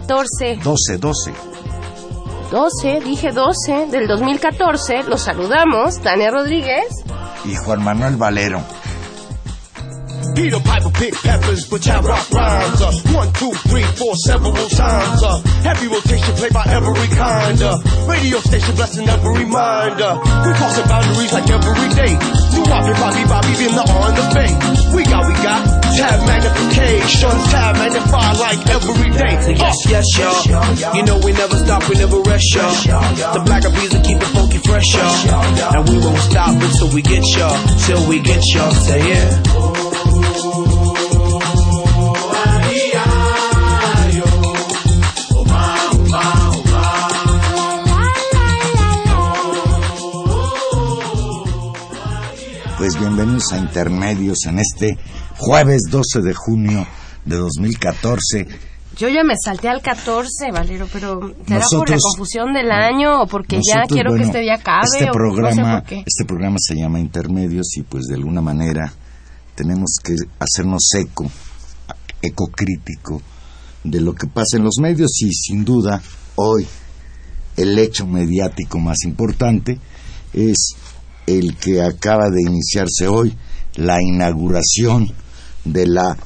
2014. 12, 12. 12, dije 12 del 2014. Los saludamos, Tania Rodríguez y Juan Manuel Valero. Peter Piper pick peppers, but I rock rhymes. Uh, one, two, three, four, several times. Uh, heavy rotation played by every kind. Uh, radio station blessing every reminder. we crossing boundaries like every day. Bobby, Bobby, Bobby, in the on the bay. We got, we got tab magnification, tab magnify like every day. So yes, yes, uh. y'all. You know we never stop, we never rest, y'all. The black bees will keep it funky fresh, y'all. And we won't stop until we get y'all, till we get y'all. Say yeah. Pues bienvenidos a Intermedios en este jueves 12 de junio de 2014. Yo ya me salté al 14, Valero, pero ¿será por la confusión del año o porque ya quiero que este día acabe? Este programa, este programa se llama Intermedios y pues de alguna manera tenemos que hacernos eco, eco crítico de lo que pasa en los medios y sin duda hoy el hecho mediático más importante es el que acaba de iniciarse hoy, la inauguración de la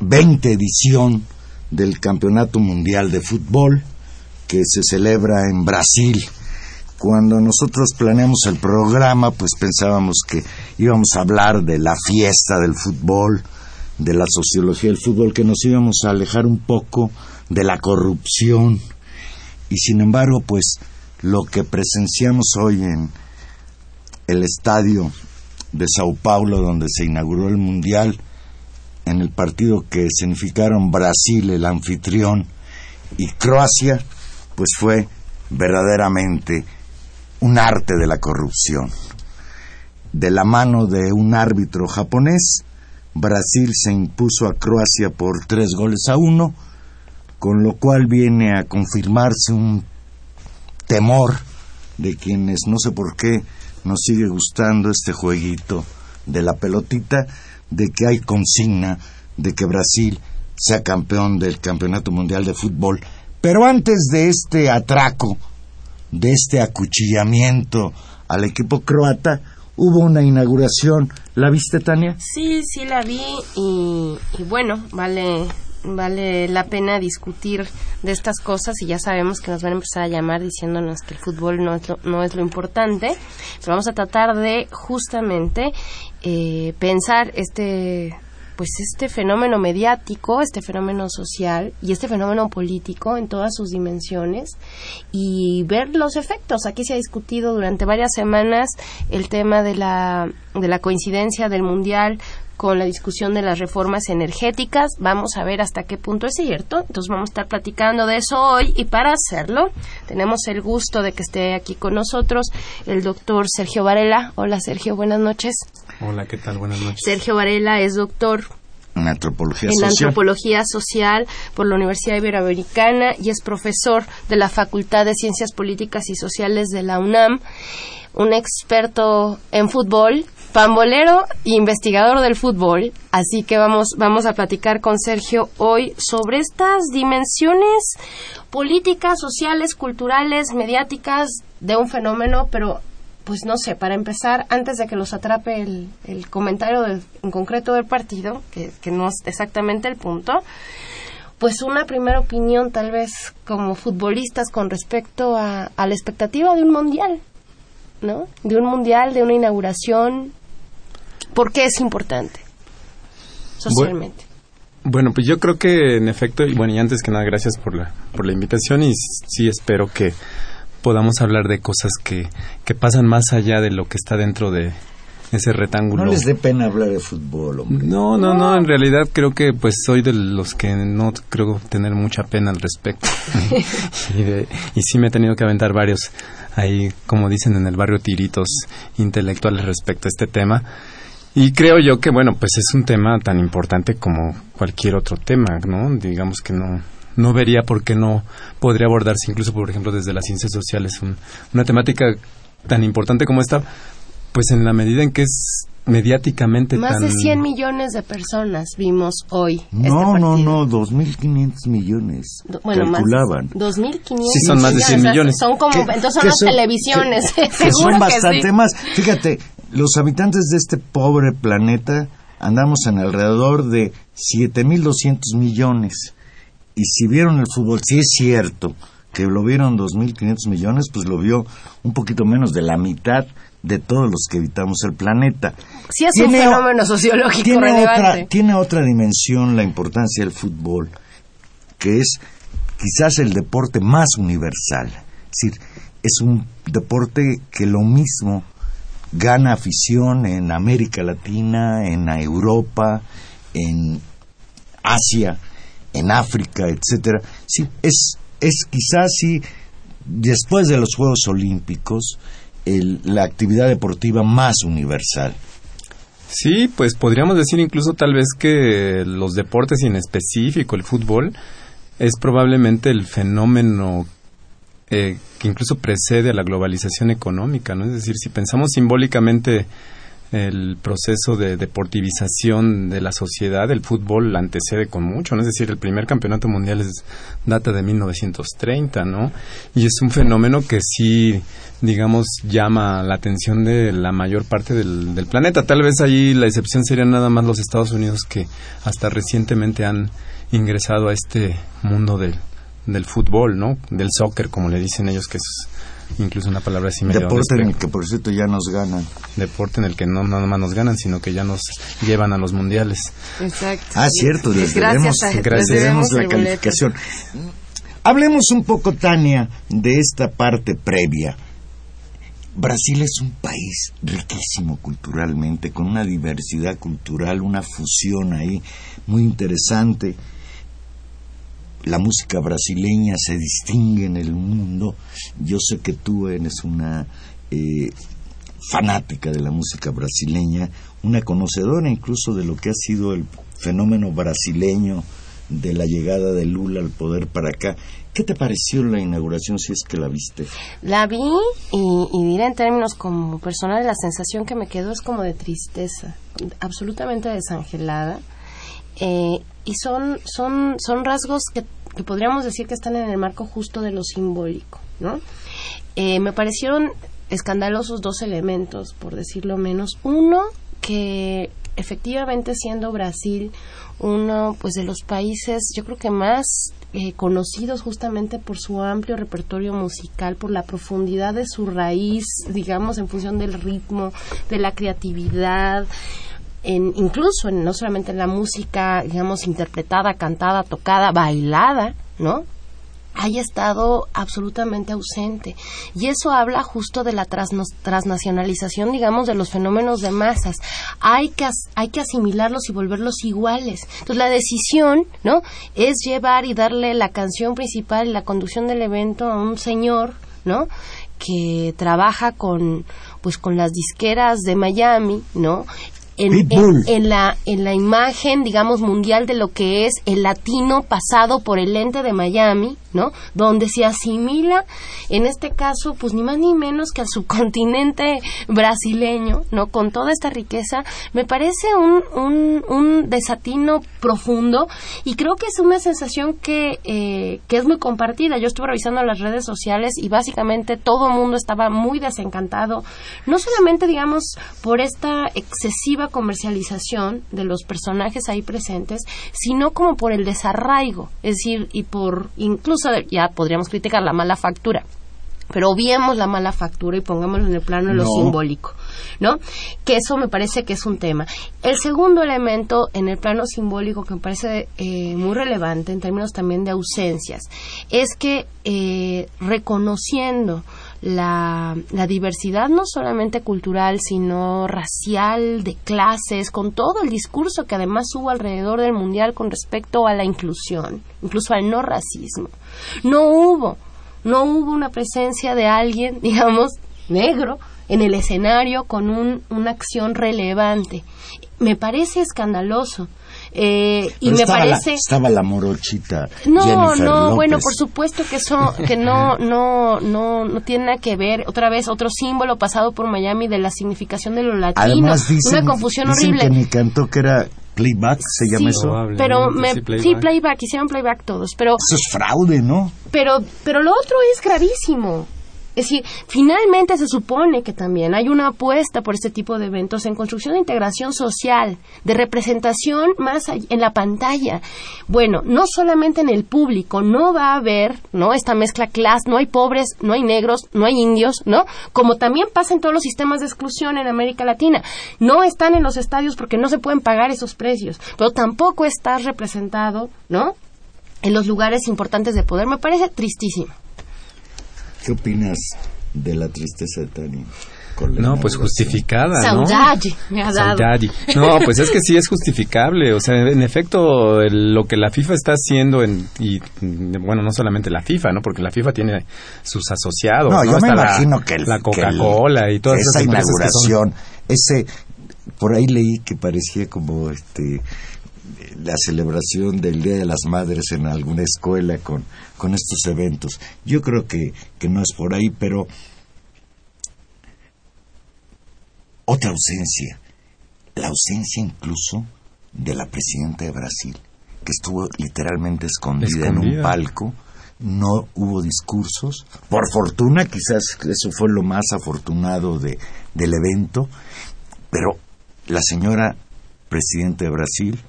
20 edición del Campeonato Mundial de Fútbol que se celebra en Brasil. Cuando nosotros planeamos el programa, pues pensábamos que íbamos a hablar de la fiesta del fútbol, de la sociología del fútbol, que nos íbamos a alejar un poco de la corrupción. Y sin embargo, pues lo que presenciamos hoy en el estadio de Sao Paulo, donde se inauguró el Mundial, en el partido que significaron Brasil, el anfitrión, y Croacia, pues fue verdaderamente un arte de la corrupción. De la mano de un árbitro japonés, Brasil se impuso a Croacia por tres goles a uno, con lo cual viene a confirmarse un temor de quienes no sé por qué nos sigue gustando este jueguito de la pelotita, de que hay consigna de que Brasil sea campeón del Campeonato Mundial de Fútbol. Pero antes de este atraco, de este acuchillamiento al equipo croata, hubo una inauguración. ¿La viste, Tania? Sí, sí la vi y, y bueno, vale vale la pena discutir de estas cosas y ya sabemos que nos van a empezar a llamar diciéndonos que el fútbol no es lo, no es lo importante, pero vamos a tratar de justamente eh, pensar este pues este fenómeno mediático, este fenómeno social y este fenómeno político en todas sus dimensiones y ver los efectos. Aquí se ha discutido durante varias semanas el tema de la, de la coincidencia del Mundial con la discusión de las reformas energéticas. Vamos a ver hasta qué punto es cierto. Entonces vamos a estar platicando de eso hoy y para hacerlo tenemos el gusto de que esté aquí con nosotros el doctor Sergio Varela. Hola Sergio, buenas noches. Hola, ¿qué tal? Buenas noches. Sergio Varela es doctor en antropología en social. antropología social por la Universidad Iberoamericana y es profesor de la Facultad de Ciencias Políticas y Sociales de la UNAM, un experto en fútbol, pambolero e investigador del fútbol. Así que vamos, vamos a platicar con Sergio hoy sobre estas dimensiones políticas, sociales, culturales, mediáticas de un fenómeno, pero pues no sé, para empezar, antes de que los atrape el, el comentario del- en concreto del partido, que, que no es exactamente el punto, pues una primera opinión tal vez como futbolistas con respecto a, a la expectativa de un mundial, ¿no? De un mundial, de una inauguración, ¿por qué es importante socialmente? Bueno, pues yo creo que en efecto, y bueno, y antes que nada, gracias por la, por la invitación y sí espero que podamos hablar de cosas que, que pasan más allá de lo que está dentro de ese rectángulo. No les dé pena hablar de fútbol, hombre. No, no, no, en realidad creo que pues soy de los que no creo tener mucha pena al respecto. y, de- y sí me he tenido que aventar varios ahí, como dicen en el barrio, tiritos intelectuales respecto a este tema. Y creo yo que, bueno, pues es un tema tan importante como cualquier otro tema, ¿no? Digamos que no, no vería por qué no podría abordarse incluso, por ejemplo, desde las ciencias sociales un- una temática tan importante como esta, pues en la medida en que es mediáticamente Más tan... de 100 millones de personas vimos hoy este No, no, partido. no, 2.500 millones. Do- Bueno, más calculaban. 2.500 Sí, son más de 100 o sea, millones. Son como, entonces son las son- televisiones. Que, que seguro son que sí. bastante más. Fíjate, los habitantes de este pobre planeta andamos en alrededor de 7.200 millones. Y si vieron el fútbol, sí es cierto que lo vieron 2.500 millones, pues lo vio un poquito menos de la mitad de todos los que habitamos el planeta. Sí es un Tiene fenómeno sociológico tiene relevante. otra, tiene otra dimensión la importancia del fútbol, que es quizás el deporte más universal. Es decir, es un deporte que lo mismo gana afición en América Latina, en Europa, en Asia, en África, etcétera. Sí, es, es quizás sí, después de los Juegos Olímpicos, la actividad deportiva más universal. Sí, pues podríamos decir incluso tal vez que los deportes y en específico el fútbol es probablemente el fenómeno eh, que incluso precede a la globalización económica, ¿no? Es decir, si pensamos simbólicamente el proceso de deportivización de la sociedad, el fútbol la antecede con mucho, ¿no? Es decir, el primer campeonato mundial es, data de 1930, ¿no? Y es un fenómeno que sí, digamos, llama la atención de la mayor parte del, del planeta. Tal vez ahí la excepción serían nada más los Estados Unidos que hasta recientemente han ingresado a este mundo del, del fútbol, ¿no? Del soccer, como le dicen ellos, que es incluso una palabra así medio Deporte en el que, por cierto, ya nos ganan. deporte en el que no nada más nos ganan, sino que ya nos llevan a los mundiales. Exacto. Ah, cierto, les Gracias debemos, a- les gracias. debemos la boleto. calificación. Hablemos un poco, Tania, de esta parte previa. Brasil es un país riquísimo culturalmente, con una diversidad cultural, una fusión ahí muy interesante. La música brasileña se distingue en el mundo. Yo sé que tú eres una eh, fanática de la música brasileña, una conocedora incluso de lo que ha sido el fenómeno brasileño de la llegada de Lula al poder para acá. ¿Qué te pareció la inauguración si es que la viste? La vi y, y diré en términos como personal, la sensación que me quedó es como de tristeza, absolutamente desangelada. Eh, y son, son, son rasgos que, que podríamos decir que están en el marco justo de lo simbólico, ¿no? Eh, me parecieron escandalosos dos elementos, por decirlo menos. Uno, que efectivamente siendo Brasil uno pues de los países yo creo que más eh, conocidos justamente por su amplio repertorio musical, por la profundidad de su raíz, digamos, en función del ritmo, de la creatividad, en, incluso en, no solamente en la música, digamos, interpretada, cantada, tocada, bailada, ¿no? haya estado absolutamente ausente. Y eso habla justo de la transnacionalización, digamos, de los fenómenos de masas. Hay que, hay que asimilarlos y volverlos iguales. Entonces, la decisión, ¿no? Es llevar y darle la canción principal y la conducción del evento a un señor, ¿no? que trabaja con pues con las disqueras de Miami, ¿no? En, la, en la imagen, digamos, mundial de lo que es el latino pasado por el lente de Miami, ¿no? Donde se asimila, en este caso, pues ni más ni menos que al subcontinente brasileño, ¿no? Con toda esta riqueza, me parece un, un, un desatino profundo y creo que es una sensación que, eh, que es muy compartida. Yo estuve revisando las redes sociales y básicamente todo el mundo estaba muy desencantado, no solamente, digamos, por esta excesiva comercialización de los personajes ahí presentes, sino como por el desarraigo, es decir, y por incluso ya podríamos criticar la mala factura, pero obviemos la mala factura y pongámoslo en el plano de lo simbólico, ¿no? Que eso me parece que es un tema. El segundo elemento en el plano simbólico que me parece eh, muy relevante en términos también de ausencias es que eh, reconociendo la, la, diversidad no solamente cultural, sino racial, de clases, con todo el discurso que además hubo alrededor del Mundial con respecto a la inclusión, incluso al no racismo. No hubo, no hubo una presencia de alguien, digamos, negro en el escenario con un, una acción relevante. Me parece escandaloso eh, y me parece estaba la morochita no no bueno por supuesto que eso que no no no no tiene nada que ver. Otra vez otro símbolo pasado por Miami de la significación de lo latino. Además, dicen, una confusión dicen horrible. que me cantó que era playback se llama eso. pero me, sí playback hicieron playback todos pero eso es fraude no pero pero lo otro es gravísimo es decir, finalmente se supone que también hay una apuesta por este tipo de eventos en construcción de integración social, de representación más en la pantalla. Bueno, no solamente en el público, no va a haber, ¿no? Esta mezcla clase, no hay pobres, no hay negros, no hay indios, ¿no? Como también pasa en todos los sistemas de exclusión en América Latina. No están en los estadios porque no se pueden pagar esos precios, pero tampoco está representado, ¿no? En los lugares importantes de poder. Me parece tristísimo. ¿Qué opinas de la tristeza de Tani? No, pues justificada, ¿no? me ha dado. No, pues es que sí es justificable. O sea, en efecto, lo que la FIFA está haciendo, en, y bueno, no solamente la FIFA, ¿no? Porque la FIFA tiene sus asociados. No, yo me imagino que la Coca-Cola y todas esa esas inauguración, ese, por ahí leí que parecía como este la celebración del Día de las Madres en alguna escuela con, con estos eventos. Yo creo que, que no es por ahí, pero otra ausencia, la ausencia incluso de la presidenta de Brasil, que estuvo literalmente escondida, en un palco, no hubo discursos, por fortuna quizás eso fue lo más afortunado de, del evento, pero la señora presidenta de Brasil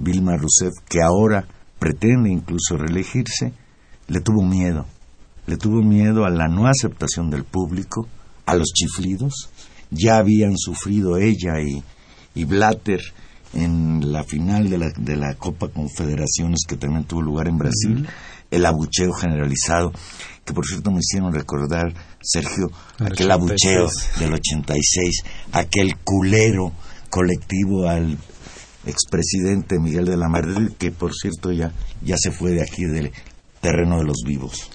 Vilma Rousseff, que ahora pretende incluso reelegirse, le tuvo miedo. Le tuvo miedo a la no aceptación del público, a los chiflidos. Ya habían sufrido ella y, y Blatter en la final de la, de la Copa Confederaciones que también tuvo lugar en Brasil, el abucheo generalizado, que por cierto me hicieron recordar, Sergio, aquel abucheo del 86, aquel culero colectivo al expresidente Miguel de la Madrid, que por cierto ya, ya se fue de aquí del terreno de los vivos.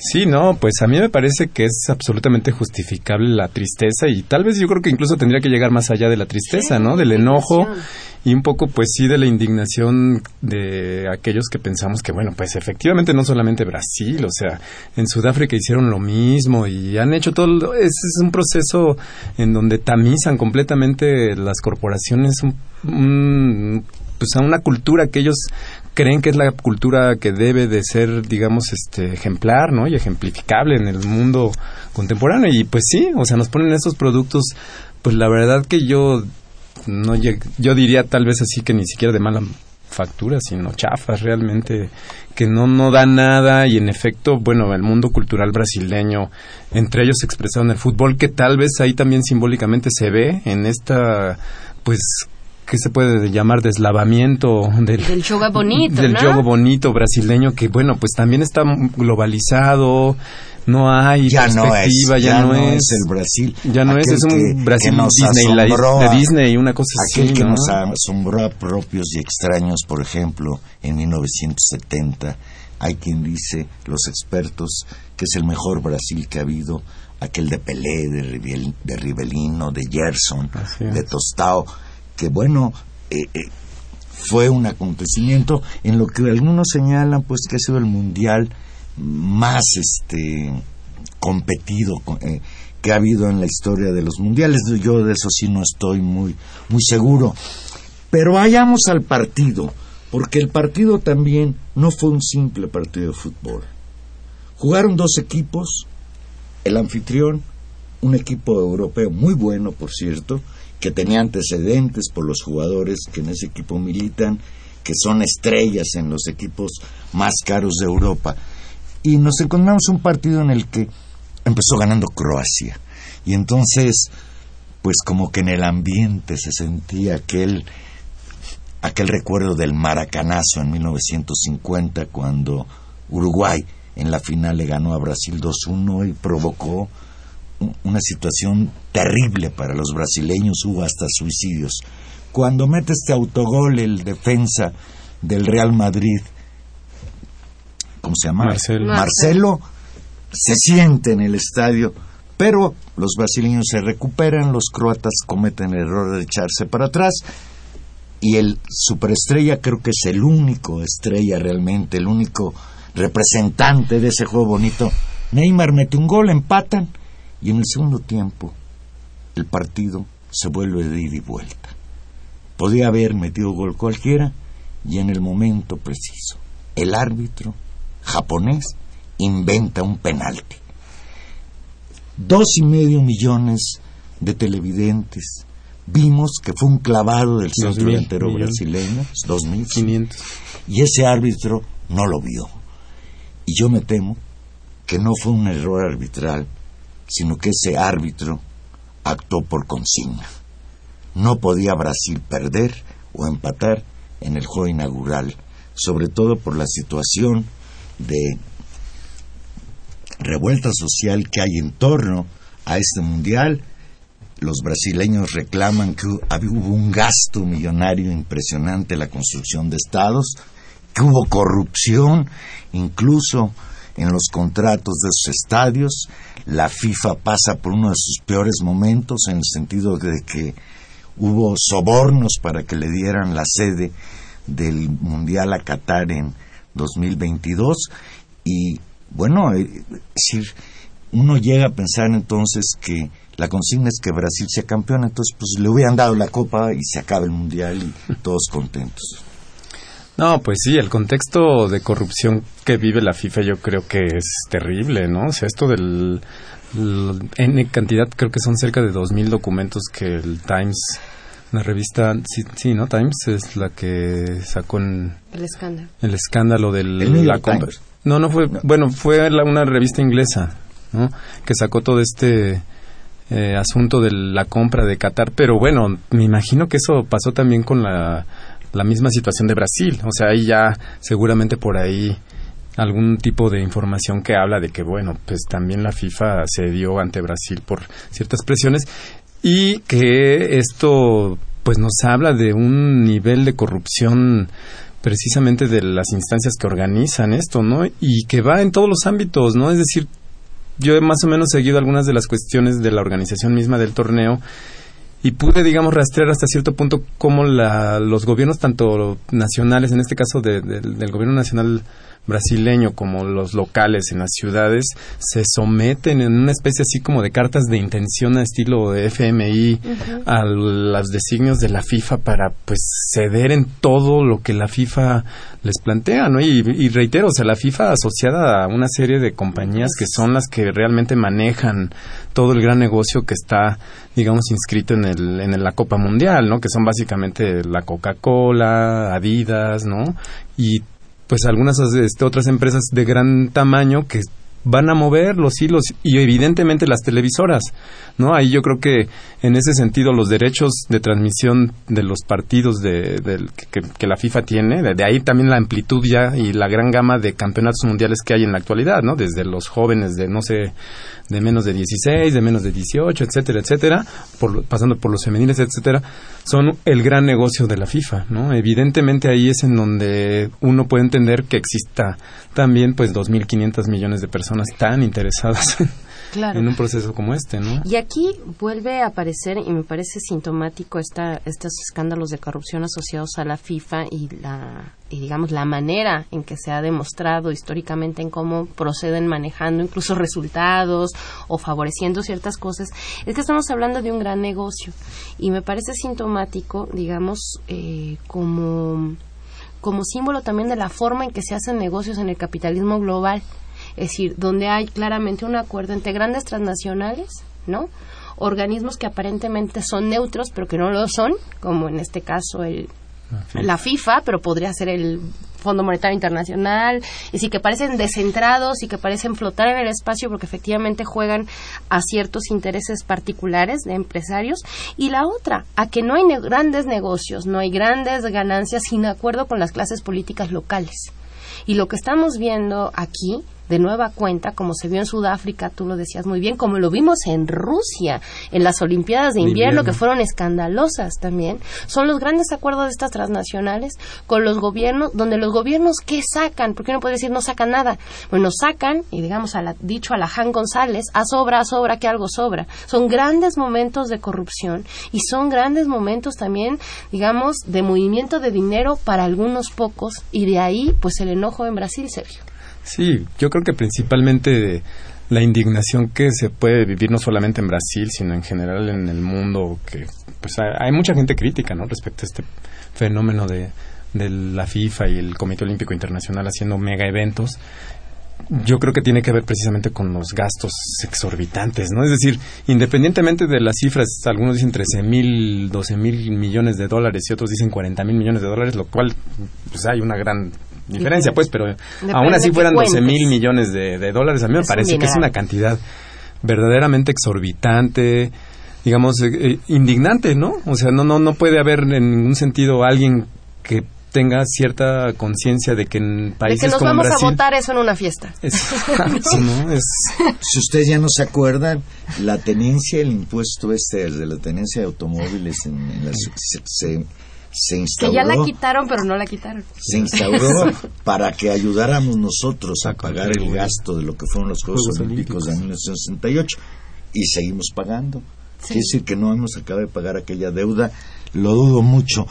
Sí, no, pues a mí me parece que es absolutamente justificable la tristeza y tal vez yo creo que incluso tendría que llegar más allá de la tristeza, ¿no? Del enojo y un poco pues sí de la indignación de aquellos que pensamos que bueno, pues efectivamente no solamente Brasil, o sea, en Sudáfrica hicieron lo mismo y han hecho todo, es, es un proceso en donde tamizan completamente las corporaciones pues a una cultura que ellos creen que es la cultura que debe de ser, digamos, este ejemplar, ¿no? Y ejemplificable en el mundo contemporáneo. Y pues sí, o sea, nos ponen esos productos, pues la verdad que yo no yo diría tal vez así que ni siquiera de mala factura, sino chafas realmente que no no da nada y en efecto, bueno, el mundo cultural brasileño entre ellos expresado en el fútbol que tal vez ahí también simbólicamente se ve en esta pues que se puede llamar deslavamiento del, Del yoga bonito, del ¿no? yoga bonito brasileño que bueno pues también está globalizado no hay ya no es, perspectiva ya, no, es, el Brasil. ya no es, es un que- Brasil que nos Disney, la- de Disney, una cosa Aquel así, que ¿no? nos asombró a propios y extraños, por ejemplo, en 1970, hay quien dice, los expertos, que es el mejor Brasil que ha habido, aquel de Pelé, de, Rivel- de Rivelino, de Gerson, de Tostao, que bueno, eh, eh, fue un acontecimiento en lo que algunos señalan pues que ha sido el mundial más este competido co- eh, que ha habido en la historia de los mundiales. Yo de eso sí no estoy muy muy seguro. Pero vayamos al partido porque el partido también no fue un simple partido de fútbol. Jugaron dos equipos el anfitrión un equipo europeo muy bueno por cierto que tenía antecedentes por los jugadores que en ese equipo militan que son estrellas en los equipos más caros de Europa. Y nos encontramos un partido en el que empezó ganando Croacia. Y entonces pues como que en el ambiente se sentía aquel aquel recuerdo del maracanazo en 1950 cuando Uruguay en la final le ganó a Brasil 2-1 y provocó una situación terrible para los brasileños, hubo hasta suicidios. Cuando mete este autogol el defensa del Real Madrid, ¿cómo se llama? Marcelo. Marcelo se siente en el estadio, pero los brasileños se recuperan, los croatas cometen el error de echarse para atrás y el superestrella creo que es el único estrella realmente, el único representante de ese juego bonito. Neymar mete un gol, empatan y en el segundo tiempo el partido se vuelve de ida y vuelta. Podía haber metido gol cualquiera y en el momento preciso el árbitro japonés inventa un penalti. Dos y medio millones de televidentes vimos que fue un clavado del centro delantero brasileño, dos mil, 500 y ese árbitro no lo vio. Y yo me temo que no fue un error arbitral, sino que ese árbitro actuó por consigna. No podía Brasil perder o empatar en el juego inaugural, sobre todo por la situación de revuelta social que hay en torno a este mundial. Los brasileños reclaman que hubo un gasto millonario impresionante en la construcción de estados, que hubo corrupción incluso en los contratos de esos estadios. La FIFA pasa por uno de sus peores momentos en el sentido de que hubo sobornos para que le dieran la sede del Mundial a Qatar en 2022 y bueno, eh, decir, uno llega a pensar entonces que la consigna es que Brasil sea campeón, entonces pues le hubieran dado la copa y se acaba el mundial y todos contentos. No, pues sí, el contexto de corrupción que vive la FIFA yo creo que es terrible, ¿no? O sea, esto del N cantidad, creo que son cerca de 2.000 documentos que el Times, la revista, sí, sí, ¿no? Times es la que sacó en El escándalo. el escándalo del El New la compra. Times. No, no fue, bueno, fue la- una revista inglesa, ¿no? Que sacó todo este eh, asunto de la compra de Qatar, pero bueno, me imagino que eso pasó también con la, la misma situación de Brasil, o sea, ahí ya seguramente por ahí algún tipo de información que habla de que bueno, pues también la FIFA se dio ante Brasil por ciertas presiones y que esto pues nos habla de un nivel de corrupción precisamente de las instancias que organizan esto, ¿no? Y que va en todos los ámbitos, ¿no? Es decir, yo he más o menos seguido algunas de las cuestiones de la organización misma del torneo y pude, digamos, rastrear hasta cierto punto cómo la, los gobiernos, tanto nacionales, en este caso de- del- del gobierno nacional brasileño como los locales en las ciudades, se someten en una especie así como de cartas de intención a estilo de FMI a los designios de la FIFA para pues ceder en todo lo que la FIFA les plantea, ¿no? Y, y reitero, o sea, la FIFA asociada a una serie de compañías que son las que realmente manejan todo el gran negocio que está, digamos, inscrito en, el, en la Copa Mundial, ¿no? Que son básicamente la Coca-Cola, Adidas, ¿no? Y pues algunas este, otras empresas de gran tamaño que van a mover los hilos y evidentemente las televisoras, ¿no? Ahí yo creo que en ese sentido los derechos de transmisión de los partidos de, que, la FIFA tiene, de, ahí también la amplitud ya y la gran gama de campeonatos mundiales que hay en la actualidad, ¿no? Desde los jóvenes de, no sé, de menos de 16, de menos de 18, etcétera, etcétera, por, pasando por los femeniles, etcétera, son el gran negocio de la FIFA, ¿no? Evidentemente ahí es en donde uno puede entender que exista también pues 2.500 millones de personas tan interesadas en un proceso como este, ¿no? Y aquí vuelve a aparecer, y me parece sintomático esta, estos escándalos de corrupción asociados a la FIFA y la y digamos la manera en que se ha demostrado históricamente en cómo proceden manejando incluso resultados o favoreciendo ciertas cosas, es que estamos hablando de un gran negocio y me parece sintomático, digamos, eh, como como símbolo también de la forma en que se hacen negocios en el capitalismo global es decir, donde hay claramente un acuerdo entre grandes transnacionales, ¿no? Organismos que aparentemente son neutros, pero que no lo son, como en este caso el, la FIFA, pero podría ser el Fondo Monetario Internacional, y sí que parecen descentrados y que parecen flotar en el espacio porque efectivamente juegan a ciertos intereses particulares de empresarios. Y la otra, a que no hay grandes negocios, no hay grandes ganancias sin acuerdo con las clases políticas locales. Y lo que estamos viendo aquí de nueva cuenta, como se vio en Sudáfrica, tú lo decías muy bien, como lo vimos en Rusia, en las Olimpiadas de invierno, que fueron escandalosas también, son los grandes acuerdos de estas transnacionales con los gobiernos, donde los gobiernos, ¿qué sacan? ¿Por qué no puede decir no sacan nada? Bueno, sacan, y digamos, a la, dicho a la Han González, a sobra, a sobra, que algo sobra. Son grandes momentos de corrupción y son grandes momentos también, digamos, de movimiento de dinero para algunos pocos, y de ahí, pues, el enojo en Brasil, Sergio. Sí, yo creo que principalmente la indignación que se puede vivir no solamente en Brasil, sino en general en el mundo, que pues hay, mucha gente crítica, ¿no? Respecto a este fenómeno de, de la FIFA y el Comité Olímpico Internacional haciendo mega eventos yo creo que tiene que ver precisamente con los gastos exorbitantes, ¿no? Es decir, independientemente de las cifras, algunos dicen 13 mil, 12 mil millones de dólares y otros dicen 40 mil millones de dólares, lo cual, pues hay una gran diferencia, pues, pero aún así fueran 12 mil millones de, dólares, a mí me parece que es una cantidad verdaderamente exorbitante, digamos, eh, eh, indignante, ¿no? O sea, no, no, no puede haber en ningún sentido alguien que tenga cierta conciencia de que en países de que nos vamos a votar eso en una fiesta. Si ustedes ya no se acuerdan, la tenencia, el impuesto este de la tenencia de automóviles en, se, se, instauró. Que ya la quitaron, pero no la quitaron. Se instauró para que ayudáramos nosotros a pagar el gasto de lo que fueron los Juegos, Olímpicos, de 1968 y seguimos pagando. Quiere decir que no hemos acabado de pagar aquella deuda, lo dudo mucho.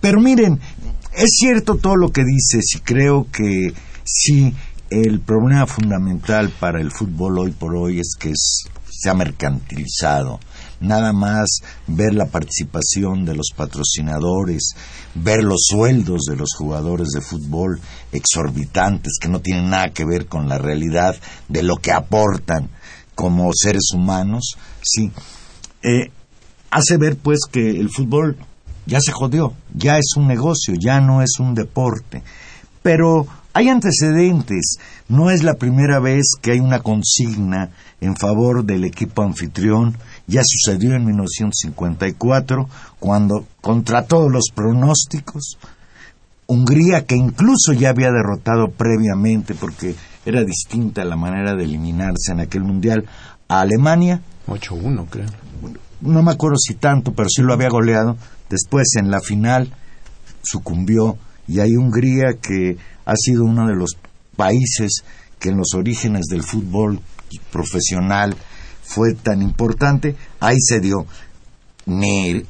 Pero miren, es cierto todo lo que dices y creo que sí, el problema fundamental para el fútbol hoy por hoy es que se ha mercantilizado. Nada más ver la participación de los patrocinadores, ver los sueldos de los jugadores de fútbol exorbitantes que no tienen nada que ver con la realidad de lo que aportan como seres humanos, sí, eh, hace ver pues que el fútbol ya se jodió, ya es un negocio, ya no es un deporte. Pero hay antecedentes, no es la primera vez que hay una consigna en favor del equipo anfitrión, ya sucedió en 1954, cuando, contra todos los pronósticos, Hungría, que incluso ya había derrotado previamente, porque era distinta la manera de eliminarse en aquel mundial, a Alemania. 8-1, creo. No me acuerdo si tanto, pero sí lo había goleado. Después en la final sucumbió y hay Hungría que ha sido uno de los países que en los orígenes del fútbol profesional fue tan importante, ahí se dio. Ni,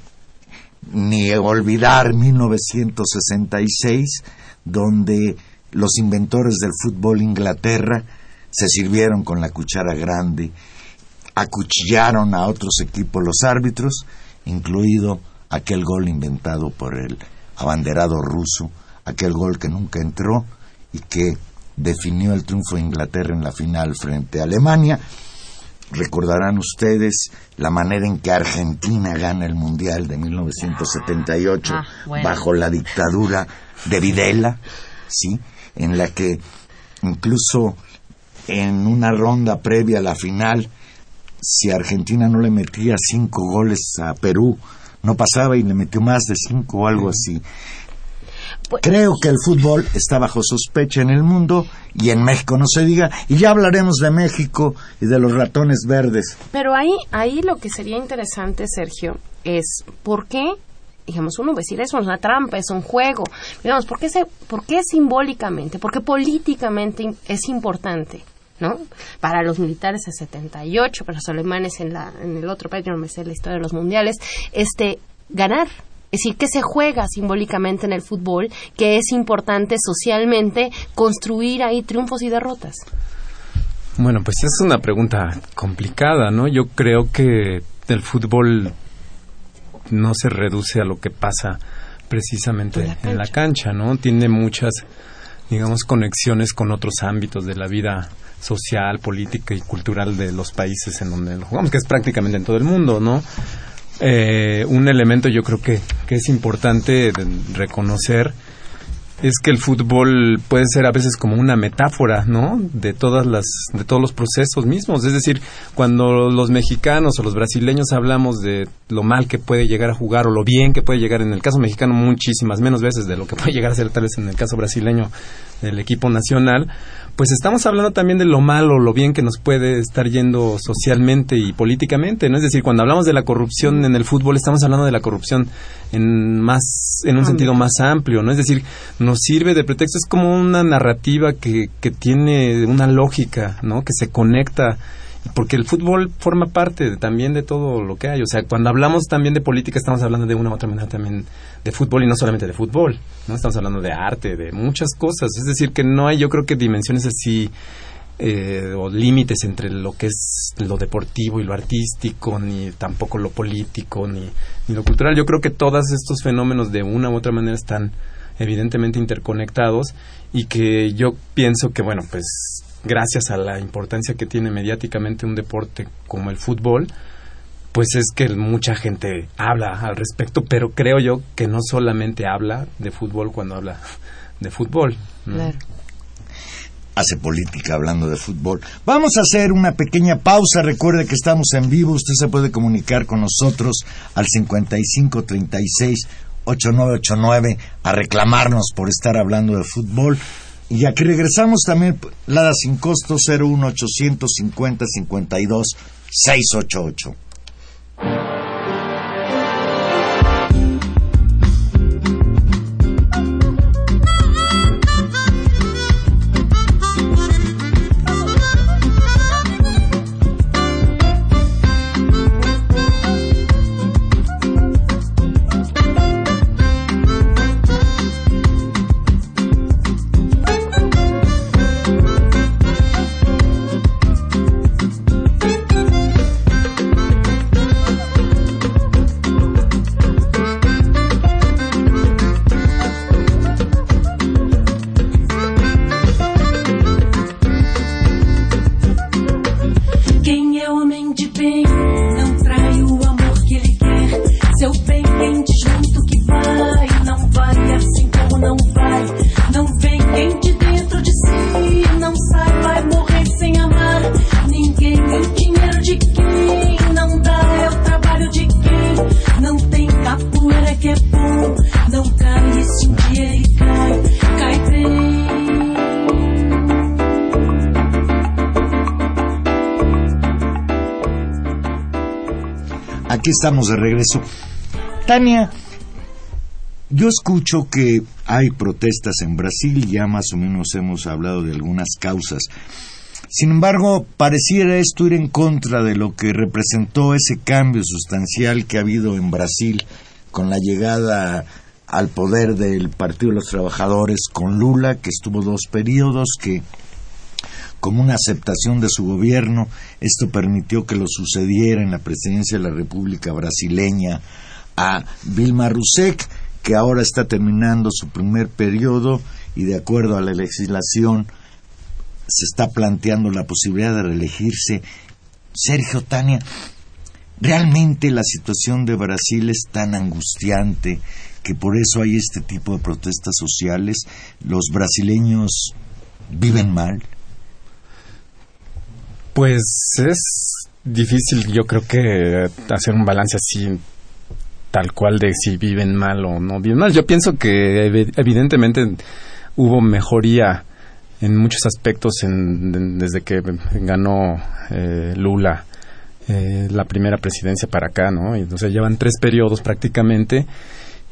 ni olvidar 1966, donde los inventores del fútbol Inglaterra se sirvieron con la cuchara grande, acuchillaron a otros equipos los árbitros, incluido aquel gol inventado por el abanderado ruso, aquel gol que nunca entró y que definió el triunfo de Inglaterra en la final frente a Alemania. Recordarán ustedes la manera en que Argentina gana el Mundial de 1978 ah, bajo la dictadura de Videla, ¿sí? En la que incluso en una ronda previa a la final, si Argentina no le metía cinco goles a Perú, no pasaba y le metió más de cinco o algo así. Pues- Creo que el fútbol está bajo sospecha en el mundo y en México no se diga. Y ya hablaremos de México y de los ratones verdes. Pero ahí, ahí lo que sería interesante, Sergio, es por qué, digamos, uno va a decir, eso es una trampa, es un juego. Digamos, ¿por qué, se, ¿por qué simbólicamente? Porque políticamente im- es importante, ¿no? Para los militares es 78, para los alemanes en, la, en el otro país, yo no me sé la historia de los mundiales, este, ganar. Es decir, que se juega simbólicamente en el fútbol, que es importante socialmente construir ahí triunfos y derrotas. Bueno, pues es una pregunta complicada, ¿no? Yo creo que el fútbol no se reduce a lo que pasa precisamente En la en la cancha, ¿no? Tiene muchas, digamos, conexiones con otros ámbitos de la vida social, política y cultural de los países en donde lo jugamos, que es prácticamente en todo el mundo, ¿no? Eh, un elemento yo creo que, que es importante reconocer es que el fútbol puede ser a veces como una metáfora, ¿no? De todas las, de todos los procesos mismos. Es decir, cuando los mexicanos o los brasileños hablamos de lo mal que puede llegar a jugar o lo bien que puede llegar en el caso mexicano muchísimas menos veces de lo que puede llegar a ser tal vez en el caso brasileño del equipo nacional, pues estamos hablando también de lo malo, lo bien que nos puede estar yendo socialmente y políticamente, ¿no? Es decir, cuando hablamos de la corrupción en el fútbol, estamos hablando de la corrupción en más, en un sentido más amplio, ¿no? Es decir, nos sirve de pretexto, es como una narrativa que, que tiene una lógica, ¿no? Que se conecta porque el fútbol forma parte de- también de todo lo que hay. O sea, cuando hablamos también de política, estamos hablando de una u otra manera también de fútbol y no solamente de fútbol, ¿no? Estamos hablando de arte, de muchas cosas. Es decir, que no hay, yo creo que dimensiones así eh, o límites entre lo que es lo deportivo y lo artístico, ni tampoco lo político, ni, ni lo cultural. Yo creo que todos estos fenómenos de una u otra manera están evidentemente interconectados y que yo pienso que, bueno, pues gracias a la importancia que tiene mediáticamente un deporte como el fútbol, pues es que mucha gente habla al respecto, pero creo yo que no solamente habla de fútbol cuando habla de fútbol. ¿no? Claro. hace política hablando de fútbol. Vamos a hacer una pequeña pausa. Recuerde que estamos en vivo. Usted se puede comunicar con nosotros al 5536 8989 a reclamarnos por estar hablando de fútbol. Y aquí regresamos también, Lada sin costo 01850 52 688. Estamos de regreso. Tania, yo escucho que hay protestas en Brasil, ya más o menos hemos hablado de algunas causas. Sin embargo, pareciera esto ir en contra de lo que representó ese cambio sustancial que ha habido en Brasil con la llegada al poder del Partido de los Trabajadores con Lula, que estuvo dos periodos, que como una aceptación de su gobierno, esto permitió que lo sucediera en la presidencia de la República Brasileña a Vilma Rousseff, que ahora está terminando su primer periodo y de acuerdo a la legislación se está planteando la posibilidad de reelegirse. Sergio Tania, realmente la situación de Brasil es tan angustiante que por eso hay este tipo de protestas sociales. Los brasileños viven mal. Pues es difícil, yo creo que hacer un balance así tal cual de si viven mal o no viven mal. Yo pienso que evi- evidentemente hubo mejoría en muchos aspectos en- desde que ganó eh, Lula eh, la primera presidencia para acá, ¿no? Y, o sea, llevan tres periodos prácticamente.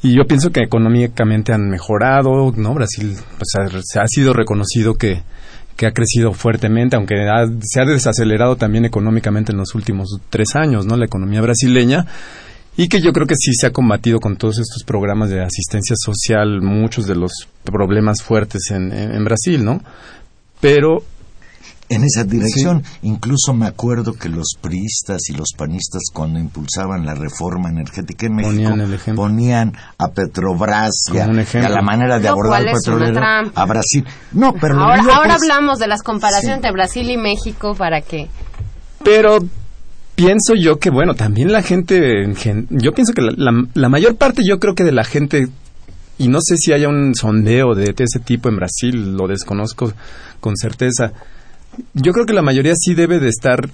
Y yo pienso que económicamente han mejorado, ¿no? Brasil pues, ha sido reconocido que, que ha crecido fuertemente, aunque ha- se ha desacelerado también económicamente en los últimos tres años, ¿no? La economía brasileña. Y que yo creo que sí se ha combatido con todos estos programas de asistencia social muchos de los problemas fuertes en, en- en Brasil, ¿no? Pero en esa dirección. Incluso me acuerdo que los priistas y los panistas cuando impulsaban la reforma energética en México Ponían el ejemplo. ponían a Petrobras y a, Como un y a la manera de abordar el trampa. a Brasil. No, pero ahora ahora pues, hablamos de las comparaciones Sí. entre Brasil y México para que Pero pienso yo que, bueno, también la gente, en gen- yo pienso que la, la- la mayor parte, yo creo que de la gente, y no sé si haya un sondeo de, de ese tipo en Brasil, lo desconozco con certeza, yo creo que la mayoría sí debe de estar,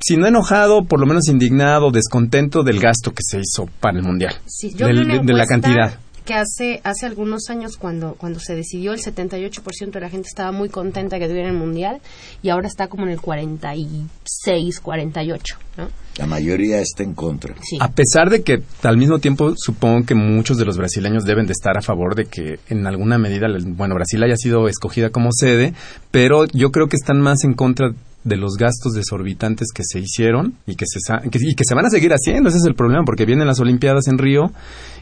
si no enojado, por lo menos indignado, descontento del gasto que se hizo para el Mundial, Sí, yo del- de, la cantidad. Que hace, hace algunos años, cuando, cuando se decidió, el 78% de la gente estaba muy contenta que tuviera el mundial y ahora está como en el 46, 48. ¿no? la mayoría está en contra. Sí. A pesar de que al mismo tiempo supongo que muchos de los brasileños deben de estar a favor de que en alguna medida, bueno, Brasil haya sido escogida como sede, pero yo creo que están más en contra de los gastos desorbitantes que se hicieron y que se, sa- que- y que se van a seguir haciendo. Ese es el problema, porque vienen las Olimpiadas en Río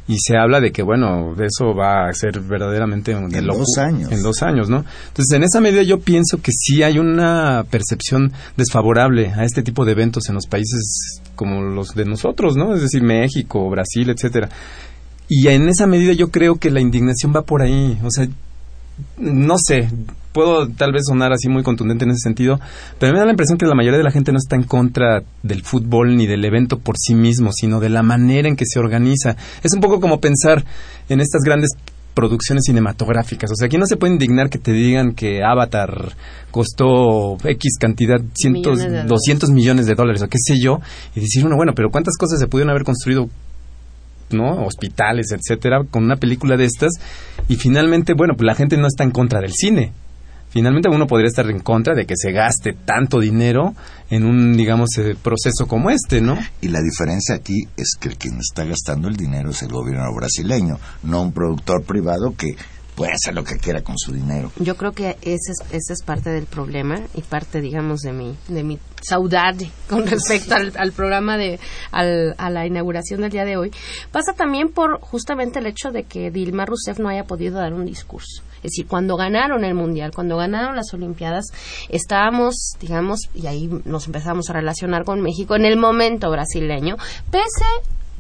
y se habla de que, bueno, eso va a ser verdaderamente un- de En dos años. En dos años, ¿no? Entonces, en esa medida yo pienso que sí hay una percepción desfavorable a este tipo de eventos en los países como los de nosotros, ¿no? Es decir, México, Brasil, etcétera. Y en esa medida yo creo que la indignación va por ahí. O sea, no sé, puedo tal vez sonar así muy contundente en ese sentido, pero me da la impresión que la mayoría de la gente no está en contra del fútbol ni del evento por sí mismo, sino de la manera en que se organiza. Es un poco como pensar en estas grandes producciones cinematográficas. O sea, aquí no se puede indignar que te digan que Avatar costó X cantidad, cientos, Millones de dólares. 200 millones de dólares o qué sé yo, y decir uno, bueno, pero ¿cuántas cosas se pudieron haber construido ¿no? hospitales, etcétera, con una película de estas y finalmente, bueno, pues la gente no está en contra del cine. Finalmente uno podría estar en contra de que se gaste tanto dinero en un, digamos, eh, proceso como este, ¿no? Y la diferencia aquí es que quien está gastando el dinero es el gobierno brasileño, no un productor privado que puede hacer lo que quiera con su dinero. Yo creo que ese es, ese es parte del problema y parte, digamos, de mi, de mi saudade con respecto al, al programa de, al- a la inauguración del día de hoy. Pasa también por justamente el hecho de que Dilma Rousseff no haya podido dar un discurso. Es decir, cuando ganaron el Mundial, cuando ganaron las Olimpiadas, estábamos, digamos, y ahí nos empezamos a relacionar con México en el momento brasileño, pese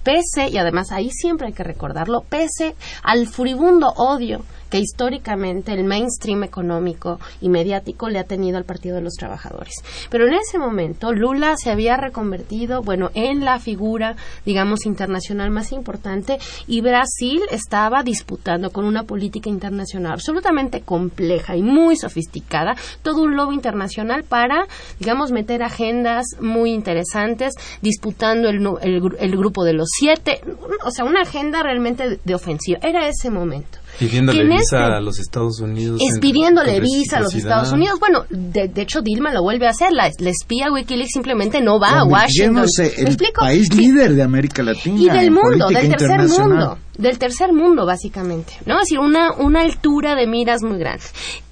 pese, y además ahí siempre hay que recordarlo, pese al furibundo odio que históricamente el mainstream económico y mediático le ha tenido al Partido de los Trabajadores. Pero en ese momento Lula se había reconvertido, bueno, en la figura, digamos, internacional más importante y Brasil estaba disputando con una política internacional absolutamente compleja y muy sofisticada, todo un lobo internacional para, digamos, meter agendas muy interesantes, disputando el, el, el grupo de los siete, o sea, una agenda realmente de ofensiva. Era ese momento. Pidiéndole visa este- a los Estados Unidos. es pidiéndole visa a los. Estados Unidos. Bueno, de, de hecho Dilma lo vuelve a hacer. La, la espía Wikileaks simplemente no va a Washington. Convirtiéndose ¿Me el explico? país Sí. líder de América Latina. y del mundo, del tercer mundo, del tercer mundo básicamente, ¿no? Es decir, una, una altura de miras muy grande.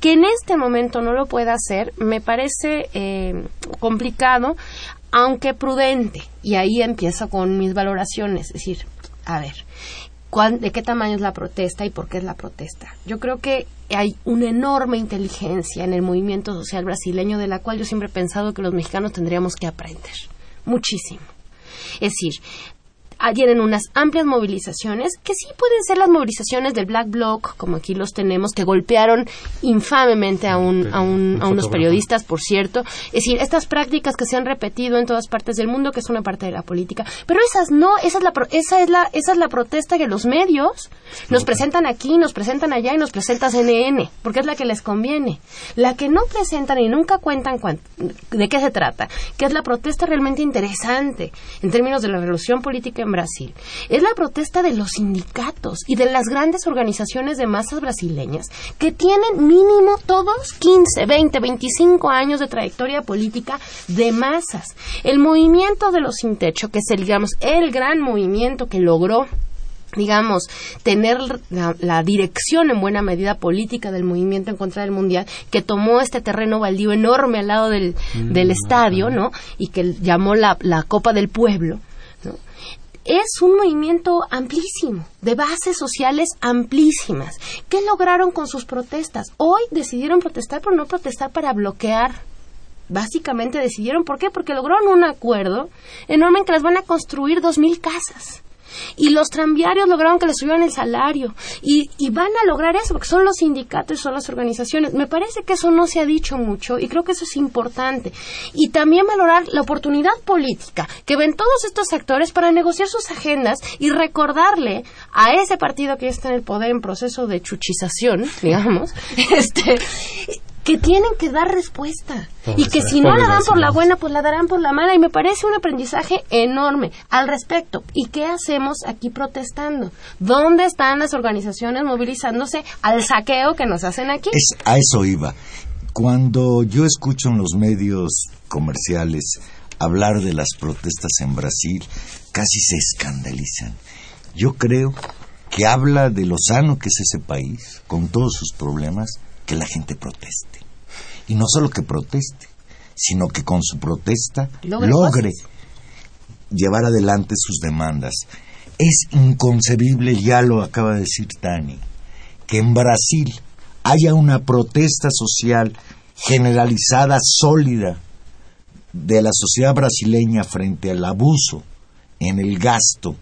Que en este momento no lo pueda hacer me parece eh, complicado, aunque prudente. Y ahí empiezo con mis valoraciones, es decir, a ver, ¿cuán- ¿de qué tamaño es la protesta y por qué es la protesta? Yo creo que hay una enorme inteligencia en el movimiento social brasileño de la cual yo siempre he pensado que los mexicanos tendríamos que aprender. Muchísimo. Es decir, tienen unas amplias movilizaciones, que sí pueden ser las movilizaciones del Black Bloc, como aquí los tenemos, que golpearon infamemente a, un, a, un, a unos periodistas, por cierto. Es decir, estas prácticas que se han repetido en todas partes del mundo, que es una parte de la política. Pero esas no, esa es la, esa es la, esa es la protesta que los medios nos presentan aquí, nos presentan allá y nos presenta CNN, porque es la que les conviene. La que no presentan y nunca cuentan cuán- de qué se trata, que es la protesta realmente interesante en términos de la revolución política en Brasil, es la protesta de los sindicatos y de las grandes organizaciones de masas brasileñas que tienen mínimo todos 15, 20, 25 años de trayectoria política de masas. El movimiento de los sin techo, que es el, digamos, el gran movimiento que logró digamos, tener la, la dirección en buena medida política del movimiento en contra del mundial, que tomó este terreno baldío enorme al lado del, del estadio, ¿no? Y que llamó la, la Copa del Pueblo, ¿no? Es un movimiento amplísimo, de bases sociales amplísimas. ¿Qué lograron con sus protestas? Hoy decidieron protestar, pero no protestar para bloquear básicamente decidieron, ¿por qué? Porque lograron un acuerdo enorme en que les van a construir dos mil casas. Y los tranviarios lograron que les subieran el salario. Y, y van a lograr eso porque son los sindicatos y son las organizaciones. Me parece que eso no se ha dicho mucho y creo que eso es importante. Y también valorar la oportunidad política que ven todos estos sectores para negociar sus agendas y recordarle a ese partido que está en el poder en proceso de chuchización, digamos, este, que tienen que dar respuesta y que si no la dan por la buena, pues la darán por la mala y me parece un aprendizaje enorme al respecto. ¿Y qué hacemos aquí protestando? ¿Dónde están las organizaciones movilizándose al saqueo que nos hacen aquí? Es, a eso iba. Cuando yo escucho en los medios comerciales hablar de las protestas en Brasil, casi se escandalizan. Yo creo que habla de lo sano que es ese país, con todos sus problemas, que la gente proteste. Y no solo que proteste, sino que con su protesta Logre logre llevar adelante sus demandas. Es inconcebible, ya lo acaba de decir Tani, que en Brasil haya una protesta social generalizada, sólida, de la sociedad brasileña frente al abuso en el gasto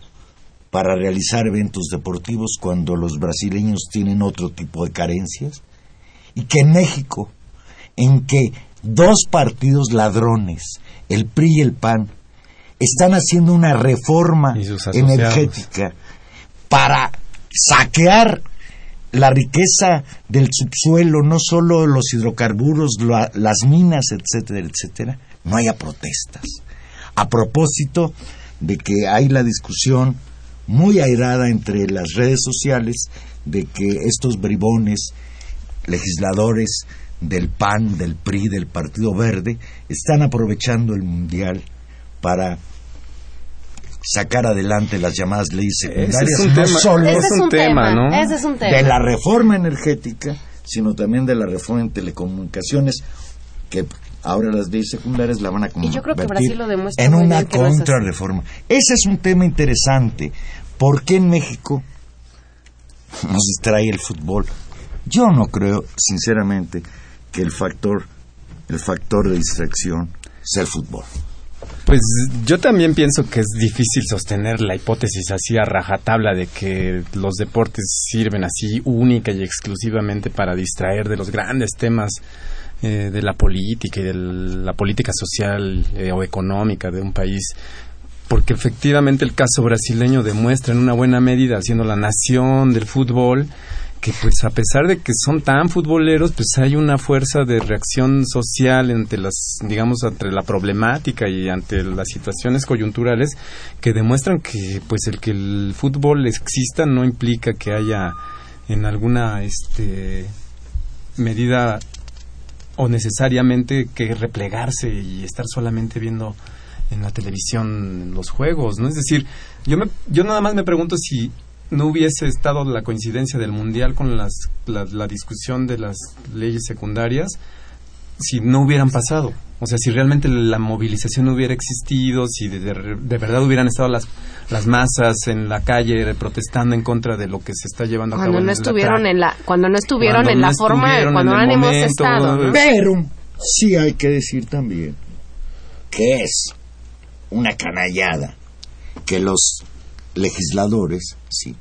para realizar eventos deportivos cuando los brasileños tienen otro tipo de carencias y que en México, en que dos partidos ladrones, el PRI y el PAN, están haciendo una reforma energética para saquear la riqueza del subsuelo, no solo los hidrocarburos, la- las minas, etcétera, etcétera, no haya protestas. A propósito de que hay la discusión muy airada entre las redes sociales de que estos bribones legisladores del PAN, del PRI, del Partido Verde, están aprovechando el Mundial para sacar adelante las llamadas leyes secundarias, Ese es un no tema- solo Ese es un tema, tema, ¿no? ese es un tema. de la reforma energética, sino también de la reforma en telecomunicaciones, que ahora las leyes secundarias la van a Y yo creo que convertir Brasil lo demuestra en una contrarreforma. Ese es un tema interesante. ¿Por qué en México nos distrae el fútbol? Yo no creo, sinceramente, que el factor, el factor de distracción sea el fútbol. Pues yo también pienso que es difícil sostener la hipótesis así a rajatabla de que los deportes sirven así única y exclusivamente para distraer de los grandes temas eh, de la política y de la política social eh, o económica de un país. Porque efectivamente el caso brasileño demuestra en una buena medida, siendo la nación del fútbol, que pues a pesar de que son tan futboleros, pues hay una fuerza de reacción social entre las, digamos, entre la problemática y ante las situaciones coyunturales que demuestran que pues el que el fútbol exista no implica que haya en alguna este medida o necesariamente que replegarse y estar solamente viendo en la televisión los juegos, ¿no? Es decir, yo me, yo nada más me pregunto si no hubiese estado la coincidencia del mundial con las, la, la discusión de las leyes secundarias, si no hubieran pasado. O sea, si realmente la movilización no hubiera existido, si de, de- de verdad hubieran estado las, las masas en la calle protestando en contra de lo que se está llevando a Cuando cabo no en el estuvieron en la cuando no estuvieron Cuando en no la forma cuando no el hemos momento, estado ¿no? Pero sí hay que decir también que es una canallada que los legisladores, sí,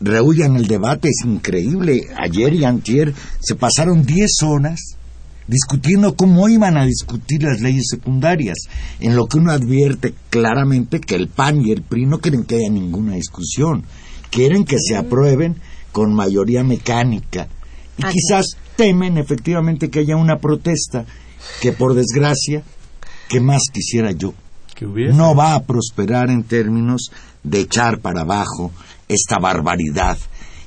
rehuyan el debate, es increíble. Ayer y antier se pasaron 10 horas discutiendo cómo iban a discutir las leyes secundarias, en lo que uno advierte claramente que el PAN y el PRI no quieren que haya ninguna discusión, quieren que se aprueben con mayoría mecánica. Y quizás temen efectivamente que haya una protesta que por desgracia, que más quisiera yo, Que no va a prosperar en términos de echar para abajo esta barbaridad